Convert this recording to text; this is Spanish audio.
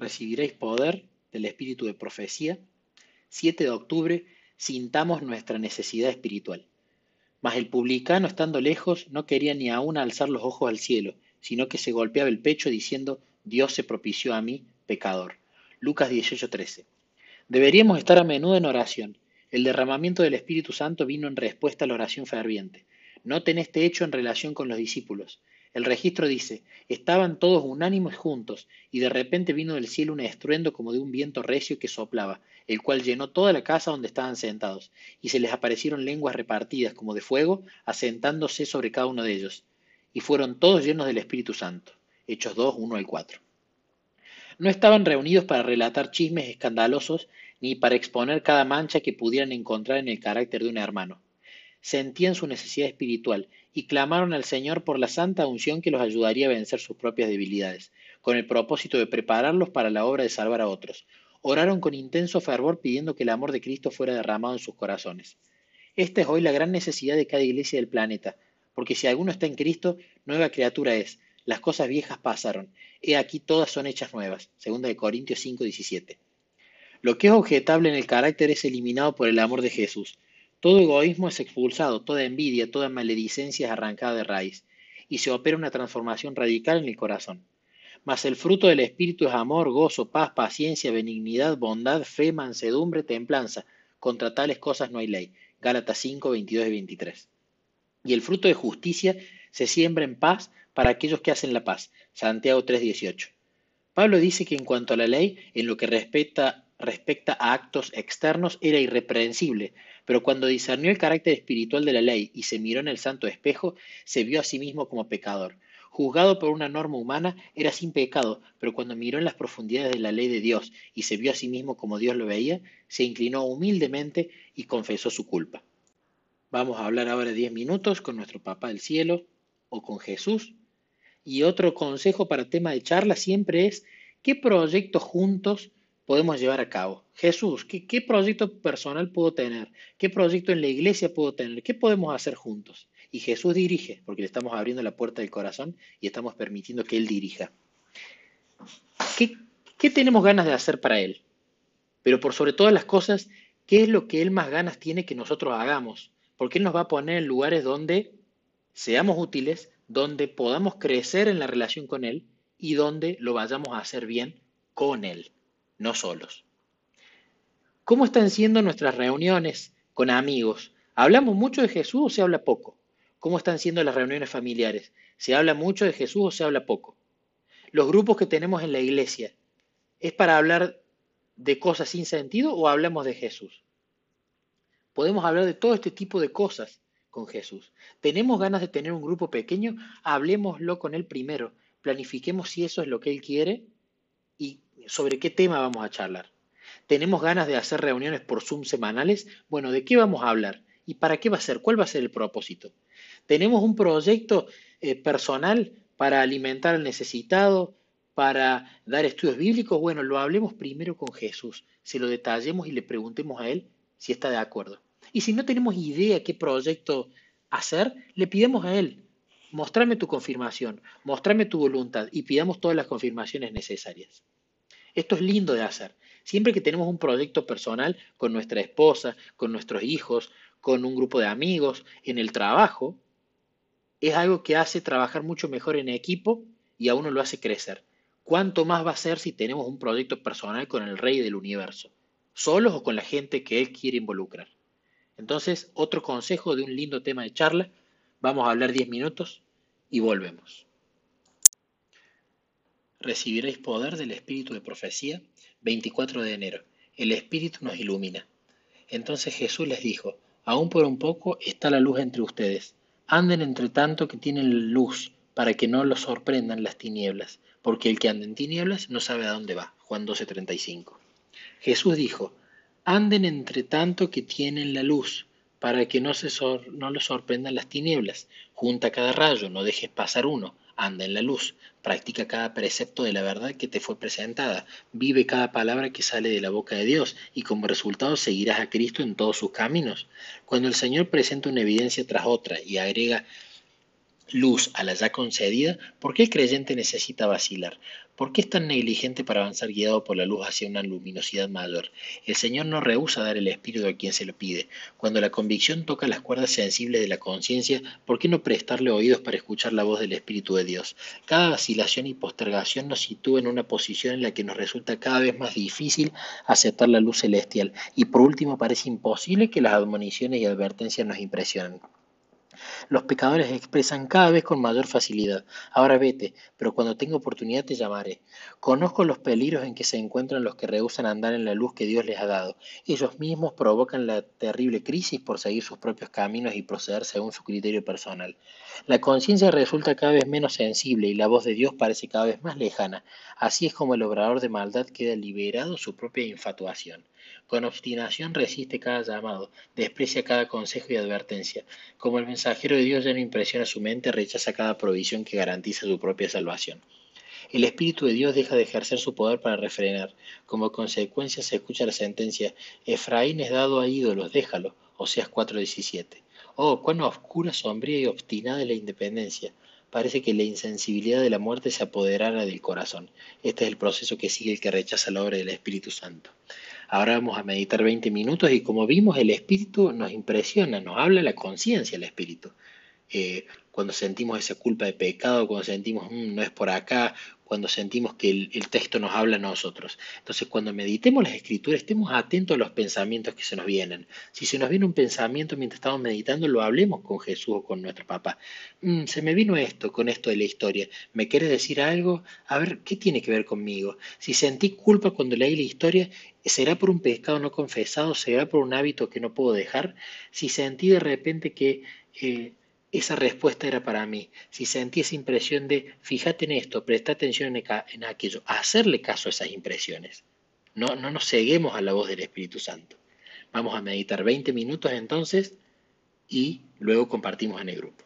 recibiréis poder del espíritu de profecía. 7 de octubre, sintamos nuestra necesidad espiritual. Mas el publicano, estando lejos, no quería ni aún alzar los ojos al cielo, sino que se golpeaba el pecho diciendo, Dios se propició a mí, pecador. Lucas 18:13. Deberíamos estar a menudo en oración. El derramamiento del Espíritu Santo vino en respuesta a la oración ferviente. Noten este hecho en relación con los discípulos. El registro dice, estaban todos unánimes juntos, y de repente vino del cielo un estruendo como de un viento recio que soplaba, el cual llenó toda la casa donde estaban sentados, y se les aparecieron lenguas repartidas como de fuego, asentándose sobre cada uno de ellos. Y fueron todos llenos del Espíritu Santo. Hechos 2, 1 al 4. No estaban reunidos para relatar chismes escandalosos, ni para exponer cada mancha que pudieran encontrar en el carácter de un hermano sentían su necesidad espiritual y clamaron al Señor por la santa unción que los ayudaría a vencer sus propias debilidades, con el propósito de prepararlos para la obra de salvar a otros. Oraron con intenso fervor pidiendo que el amor de Cristo fuera derramado en sus corazones. Esta es hoy la gran necesidad de cada iglesia del planeta, porque si alguno está en Cristo, nueva criatura es. Las cosas viejas pasaron. He aquí todas son hechas nuevas. Segunda de Corintios 5, 17. Lo que es objetable en el carácter es eliminado por el amor de Jesús. Todo egoísmo es expulsado, toda envidia, toda maledicencia es arrancada de raíz, y se opera una transformación radical en el corazón. Mas el fruto del Espíritu es amor, gozo, paz, paciencia, benignidad, bondad, fe, mansedumbre, templanza. Contra tales cosas no hay ley. Gálatas 5, 22 y 23. Y el fruto de justicia se siembra en paz para aquellos que hacen la paz. Santiago 3, 18. Pablo dice que en cuanto a la ley, en lo que respecta, a actos externos, era irreprensible, pero cuando discernió el carácter espiritual de la ley y se miró en el santo espejo, se vio a sí mismo como pecador. Juzgado por una norma humana, era sin pecado, pero cuando miró en las profundidades de la ley de Dios y se vio a sí mismo como Dios lo veía, se inclinó humildemente y confesó su culpa. Vamos a hablar ahora diez minutos con nuestro Papá del Cielo o con Jesús. Y otro consejo para tema de charla siempre es, ¿qué proyectos juntos podemos llevar a cabo. Jesús, ¿qué, proyecto personal puedo tener? ¿Qué proyecto en la iglesia puedo tener? ¿Qué podemos hacer juntos? Y Jesús dirige, porque le estamos abriendo la puerta del corazón y estamos permitiendo que Él dirija. ¿Qué, qué tenemos ganas de hacer para Él? Pero por sobre todas las cosas, ¿qué es lo que Él más ganas tiene que nosotros hagamos? Porque Él nos va a poner en lugares donde seamos útiles, donde podamos crecer en la relación con Él y donde lo vayamos a hacer bien con Él no solos. ¿Cómo están siendo nuestras reuniones con amigos? ¿Hablamos mucho de Jesús o se habla poco? ¿Cómo están siendo las reuniones familiares? ¿Se habla mucho de Jesús o se habla poco? Los grupos que tenemos en la iglesia, ¿es para hablar de cosas sin sentido o hablamos de Jesús? Podemos hablar de todo este tipo de cosas con Jesús. ¿Tenemos ganas de tener un grupo pequeño? Hablemoslo con Él primero. Planifiquemos si eso es lo que Él quiere y sobre qué tema vamos a charlar. ¿Tenemos ganas de hacer reuniones por Zoom semanales? Bueno, ¿de qué vamos a hablar? ¿Y para qué va a ser? ¿Cuál va a ser el propósito? ¿Tenemos un proyecto eh, personal para alimentar al necesitado, para dar estudios bíblicos? Bueno, lo hablemos primero con Jesús, se lo detallemos y le preguntemos a Él si está de acuerdo. Y si no tenemos idea qué proyecto hacer, le pidamos a Él, mostrame tu confirmación, mostrame tu voluntad y pidamos todas las confirmaciones necesarias. Esto es lindo de hacer. Siempre que tenemos un proyecto personal con nuestra esposa, con nuestros hijos, con un grupo de amigos, en el trabajo, es algo que hace trabajar mucho mejor en equipo y a uno lo hace crecer. ¿Cuánto más va a ser si tenemos un proyecto personal con el rey del universo? ¿Solos o con la gente que él quiere involucrar? Entonces, otro consejo de un lindo tema de charla. Vamos a hablar 10 minutos y volvemos recibiréis poder del Espíritu de profecía, 24 de enero. El Espíritu nos ilumina. Entonces Jesús les dijo, aún por un poco está la luz entre ustedes. Anden entre tanto que tienen luz, para que no los sorprendan las tinieblas, porque el que anda en tinieblas no sabe a dónde va. Juan 12:35. Jesús dijo, anden entre tanto que tienen la luz, para que no, se no los sorprendan las tinieblas. Junta cada rayo, no dejes pasar uno anda en la luz, practica cada precepto de la verdad que te fue presentada, vive cada palabra que sale de la boca de Dios y como resultado seguirás a Cristo en todos sus caminos. Cuando el Señor presenta una evidencia tras otra y agrega luz a la ya concedida, ¿por qué el creyente necesita vacilar? ¿Por qué es tan negligente para avanzar guiado por la luz hacia una luminosidad mayor? El Señor no rehúsa dar el Espíritu a quien se lo pide. Cuando la convicción toca las cuerdas sensibles de la conciencia, ¿por qué no prestarle oídos para escuchar la voz del Espíritu de Dios? Cada vacilación y postergación nos sitúa en una posición en la que nos resulta cada vez más difícil aceptar la luz celestial y por último parece imposible que las admoniciones y advertencias nos impresionen. Los pecadores expresan cada vez con mayor facilidad, ahora vete, pero cuando tenga oportunidad te llamaré. Conozco los peligros en que se encuentran los que rehusan andar en la luz que Dios les ha dado. Ellos mismos provocan la terrible crisis por seguir sus propios caminos y proceder según su criterio personal. La conciencia resulta cada vez menos sensible y la voz de Dios parece cada vez más lejana. Así es como el obrador de maldad queda liberado su propia infatuación. Con obstinación resiste cada llamado, desprecia cada consejo y advertencia. Como el mensajero de Dios ya no impresiona su mente, rechaza cada provisión que garantiza su propia salvación. El Espíritu de Dios deja de ejercer su poder para refrenar. Como consecuencia se escucha la sentencia, Efraín es dado a ídolos, déjalo. Oseas 4:17. Oh, cuán oscura, sombría y obstinada es la independencia. Parece que la insensibilidad de la muerte se apoderara del corazón. Este es el proceso que sigue el que rechaza la obra del Espíritu Santo. Ahora vamos a meditar 20 minutos y como vimos, el espíritu nos impresiona, nos habla la conciencia el espíritu. Eh, cuando sentimos esa culpa de pecado, cuando sentimos, mm, no es por acá, cuando sentimos que el, texto nos habla a nosotros. Entonces, cuando meditemos las escrituras, estemos atentos a los pensamientos que se nos vienen. Si se nos viene un pensamiento mientras estamos meditando, lo hablemos con Jesús o con nuestro papá. Mm, se me vino esto con esto de la historia. ¿Me quieres decir algo? A ver, ¿qué tiene que ver conmigo? Si sentí culpa cuando leí la historia, ¿será por un pecado no confesado? ¿Será por un hábito que no puedo dejar? Si sentí de repente que... Eh, esa respuesta era para mí. Si sentí esa impresión de, fíjate en esto, presta atención en, aquello, hacerle caso a esas impresiones. No, no nos ceguemos a la voz del Espíritu Santo. Vamos a meditar 20 minutos entonces y luego compartimos en el grupo.